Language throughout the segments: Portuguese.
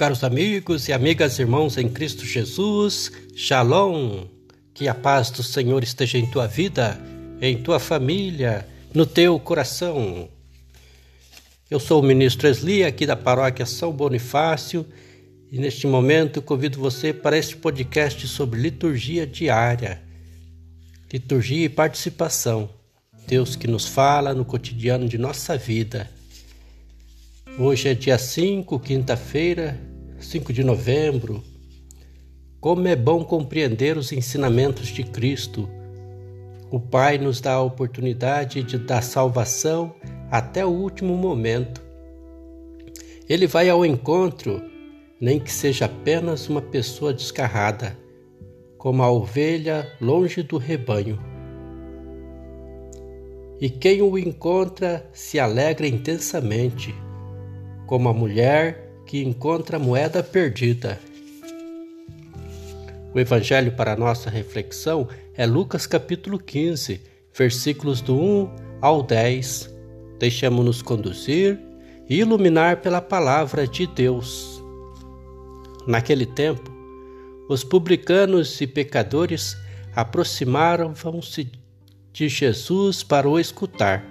Caros amigos e amigas, irmãos em Cristo Jesus, Shalom. Que a paz do Senhor esteja em tua vida, em tua família, no teu coração. Eu sou o ministro Esli, aqui da paróquia São Bonifácio, e neste momento convido você para este podcast sobre liturgia diária, liturgia e participação. Deus que nos fala no cotidiano de nossa vida. Hoje é dia 5, quinta-feira, 5 de novembro. Como é bom compreender os ensinamentos de Cristo. O Pai nos dá a oportunidade de dar salvação até o último momento. Ele vai ao encontro, nem que seja apenas uma pessoa descarrada, como a ovelha longe do rebanho. E quem o encontra se alegra intensamente como a mulher que encontra a moeda perdida. O evangelho para nossa reflexão é Lucas capítulo 15, versículos do 1 ao 10. Deixemos-nos conduzir e iluminar pela palavra de Deus. Naquele tempo, os publicanos e pecadores aproximaram-se de Jesus para o escutar.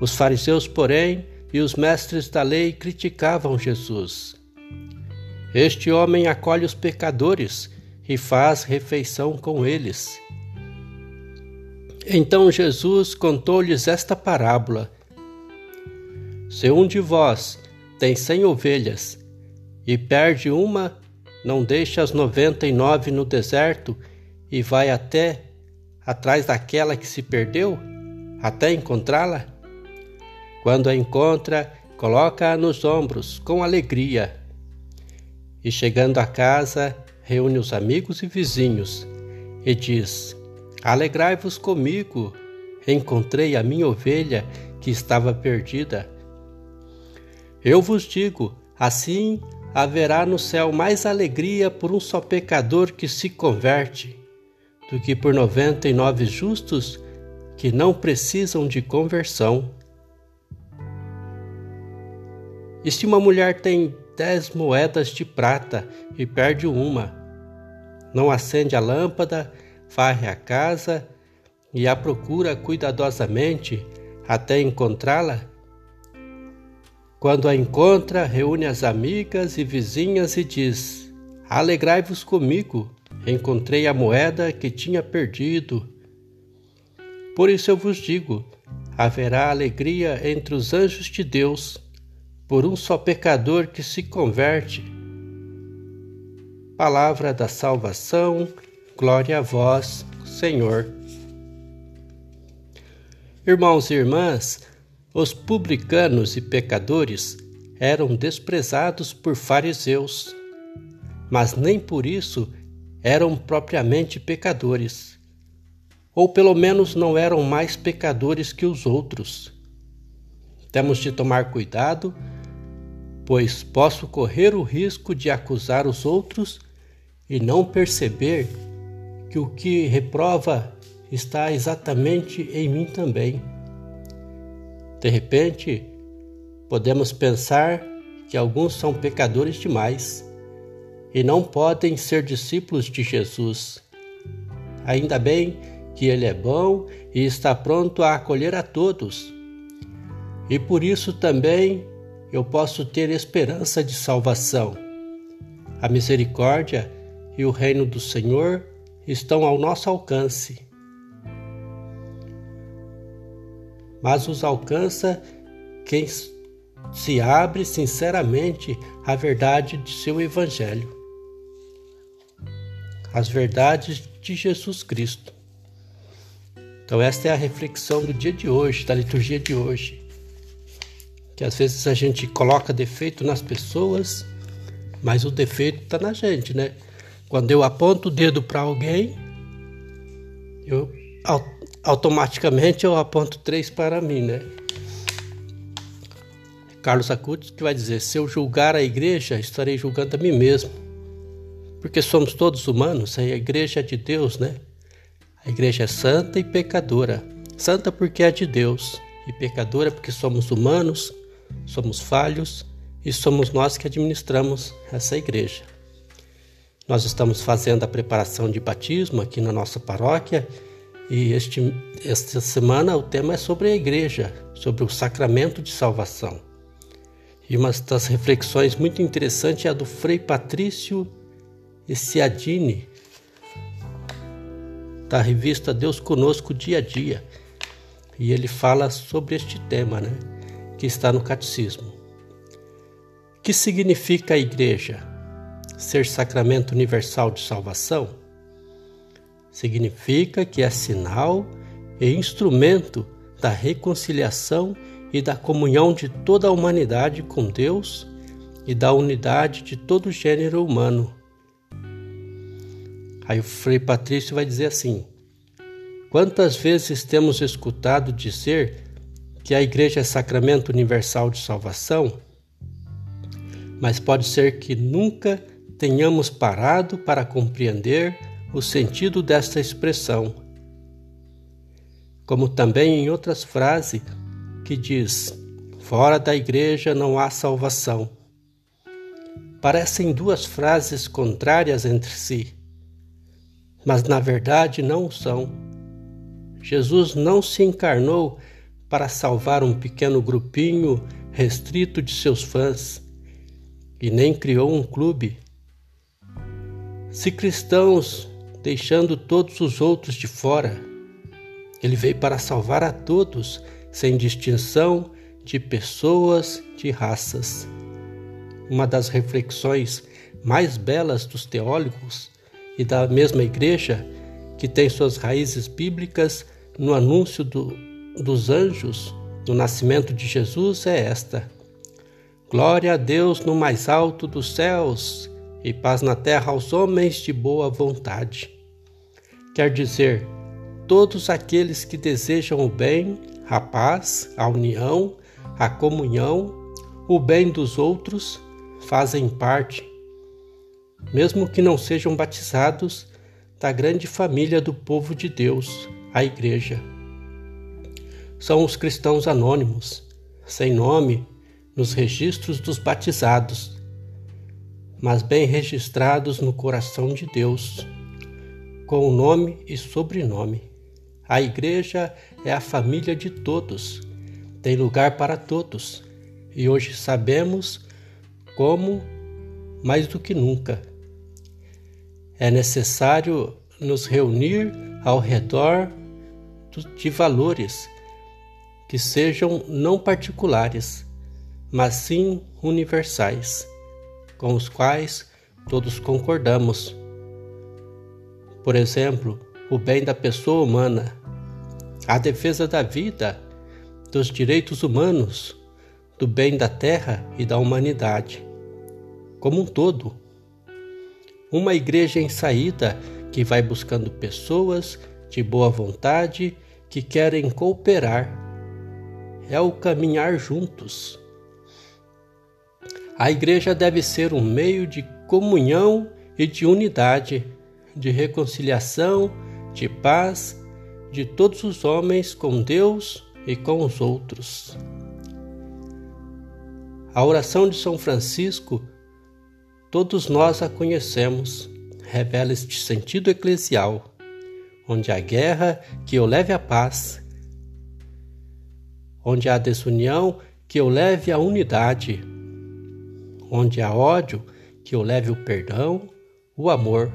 Os fariseus, porém, e os mestres da lei criticavam Jesus. Este homem acolhe os pecadores e faz refeição com eles. Então Jesus contou-lhes esta parábola: Se um de vós tem cem ovelhas e perde uma, não deixa as noventa e nove no deserto e vai até atrás daquela que se perdeu, até encontrá-la? Quando a encontra, coloca-a nos ombros com alegria. E chegando a casa, reúne os amigos e vizinhos e diz: Alegrai-vos comigo, encontrei a minha ovelha que estava perdida. Eu vos digo: assim haverá no céu mais alegria por um só pecador que se converte, do que por noventa e nove justos que não precisam de conversão. E se uma mulher tem dez moedas de prata e perde uma, não acende a lâmpada, varre a casa e a procura cuidadosamente até encontrá-la? Quando a encontra, reúne as amigas e vizinhas e diz: Alegrai-vos comigo, encontrei a moeda que tinha perdido. Por isso eu vos digo: haverá alegria entre os anjos de Deus por um só pecador que se converte. Palavra da salvação, glória a vós, Senhor. Irmãos e irmãs, os publicanos e pecadores eram desprezados por fariseus, mas nem por isso eram propriamente pecadores, ou pelo menos não eram mais pecadores que os outros. Temos de tomar cuidado pois posso correr o risco de acusar os outros e não perceber que o que reprova está exatamente em mim também. De repente, podemos pensar que alguns são pecadores demais e não podem ser discípulos de Jesus. Ainda bem que Ele é bom e está pronto a acolher a todos. E por isso também eu posso ter esperança de salvação. A misericórdia e o reino do Senhor estão ao nosso alcance. Mas os alcança quem se abre sinceramente à verdade de seu Evangelho, as verdades de Jesus Cristo. Então, esta é a reflexão do dia de hoje, da liturgia de hoje que às vezes a gente coloca defeito nas pessoas, mas o defeito está na gente, né? Quando eu aponto o dedo para alguém, eu automaticamente eu aponto três para mim, né? Carlos Acutis que vai dizer: se eu julgar a igreja, estarei julgando a mim mesmo, porque somos todos humanos. A igreja é de Deus, né? A igreja é santa e pecadora. Santa porque é de Deus e pecadora porque somos humanos somos falhos e somos nós que administramos essa igreja. Nós estamos fazendo a preparação de batismo aqui na nossa paróquia e este, esta semana o tema é sobre a igreja, sobre o sacramento de salvação. E uma das reflexões muito interessantes é a do Frei Patrício Essiadini, da revista Deus Conosco Dia a Dia. E ele fala sobre este tema, né, que está no catecismo. Que significa a igreja? Ser sacramento universal de salvação? Significa que é sinal e instrumento da reconciliação e da comunhão de toda a humanidade com Deus e da unidade de todo o gênero humano Aí o Frei Patrício vai dizer assim: Quantas vezes temos escutado dizer que a Igreja é sacramento universal de salvação? Mas pode ser que nunca tenhamos parado para compreender o sentido desta expressão. Como também em outras frases que diz: Fora da igreja não há salvação. Parecem duas frases contrárias entre si mas na verdade não são. Jesus não se encarnou para salvar um pequeno grupinho restrito de seus fãs e nem criou um clube. Se cristãos, deixando todos os outros de fora, ele veio para salvar a todos, sem distinção de pessoas, de raças. Uma das reflexões mais belas dos teólogos e da mesma igreja, que tem suas raízes bíblicas no anúncio do, dos anjos do nascimento de Jesus, é esta: Glória a Deus no mais alto dos céus e paz na terra aos homens de boa vontade. Quer dizer, todos aqueles que desejam o bem, a paz, a união, a comunhão, o bem dos outros, fazem parte mesmo que não sejam batizados, da grande família do povo de Deus, a Igreja. São os cristãos anônimos, sem nome nos registros dos batizados, mas bem registrados no coração de Deus, com nome e sobrenome. A Igreja é a família de todos, tem lugar para todos, e hoje sabemos como mais do que nunca é necessário nos reunir ao redor de valores que sejam não particulares, mas sim universais, com os quais todos concordamos. Por exemplo, o bem da pessoa humana, a defesa da vida, dos direitos humanos, do bem da terra e da humanidade, como um todo uma igreja em saída que vai buscando pessoas de boa vontade que querem cooperar. É o caminhar juntos. A igreja deve ser um meio de comunhão e de unidade, de reconciliação, de paz de todos os homens com Deus e com os outros. A oração de São Francisco Todos nós a conhecemos, revela este sentido eclesial, onde há guerra, que eu leve a paz, onde há desunião, que eu leve a unidade, onde há ódio, que eu leve o perdão, o amor.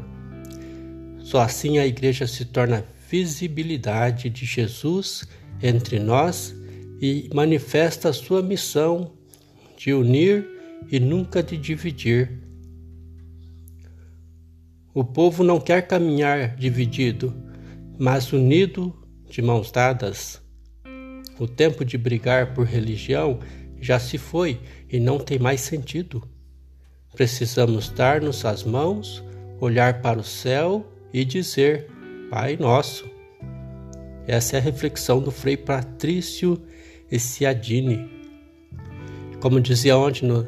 Só assim a igreja se torna visibilidade de Jesus entre nós e manifesta a sua missão de unir e nunca de dividir o povo não quer caminhar dividido, mas unido de mãos dadas. O tempo de brigar por religião já se foi e não tem mais sentido. Precisamos dar-nos as mãos, olhar para o céu e dizer: Pai Nosso. Essa é a reflexão do Frei Patrício Essiadini. Como dizia ontem no,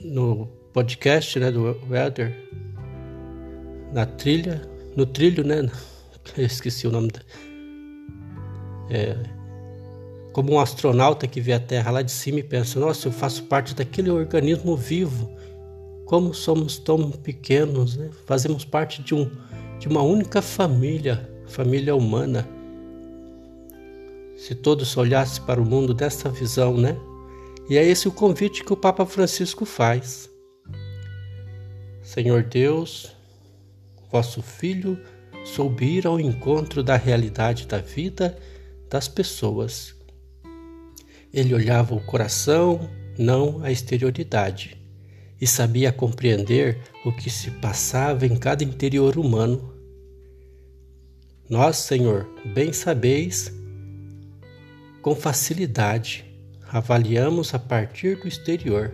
no podcast né, do Welder, na trilha, no trilho, né? Eu esqueci o nome da. É, como um astronauta que vê a Terra lá de cima e pensa: nossa, eu faço parte daquele organismo vivo. Como somos tão pequenos, né? fazemos parte de, um, de uma única família, família humana. Se todos olhassem para o mundo dessa visão, né? E é esse o convite que o Papa Francisco faz. Senhor Deus, vosso Filho soube ir ao encontro da realidade da vida das pessoas. Ele olhava o coração, não a exterioridade, e sabia compreender o que se passava em cada interior humano. Nós, Senhor, bem sabeis, com facilidade, avaliamos a partir do exterior.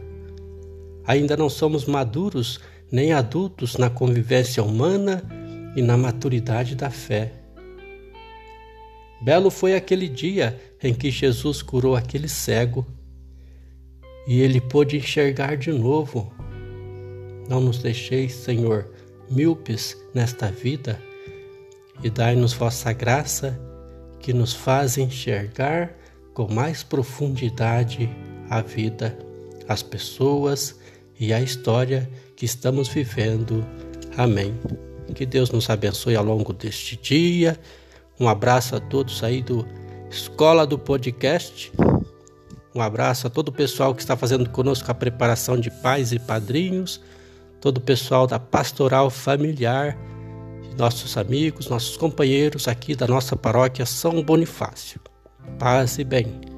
Ainda não somos maduros nem adultos na convivência humana e na maturidade da fé. Belo foi aquele dia em que Jesus curou aquele cego e ele pôde enxergar de novo. Não nos deixeis, Senhor, míopes nesta vida e dai-nos vossa graça que nos faz enxergar com mais profundidade a vida, as pessoas e a história que estamos vivendo. Amém. Que Deus nos abençoe ao longo deste dia. Um abraço a todos aí do Escola do Podcast. Um abraço a todo o pessoal que está fazendo conosco a preparação de pais e padrinhos, todo o pessoal da Pastoral Familiar, nossos amigos, nossos companheiros aqui da nossa paróquia São Bonifácio. Paz e bem.